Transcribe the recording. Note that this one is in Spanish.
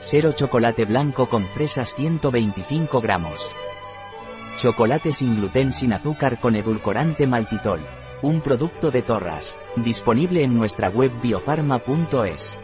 Cero chocolate blanco con fresas 125 gramos. Chocolate sin gluten sin azúcar con edulcorante maltitol. Un producto de Torras. Disponible en nuestra web biofarma.es.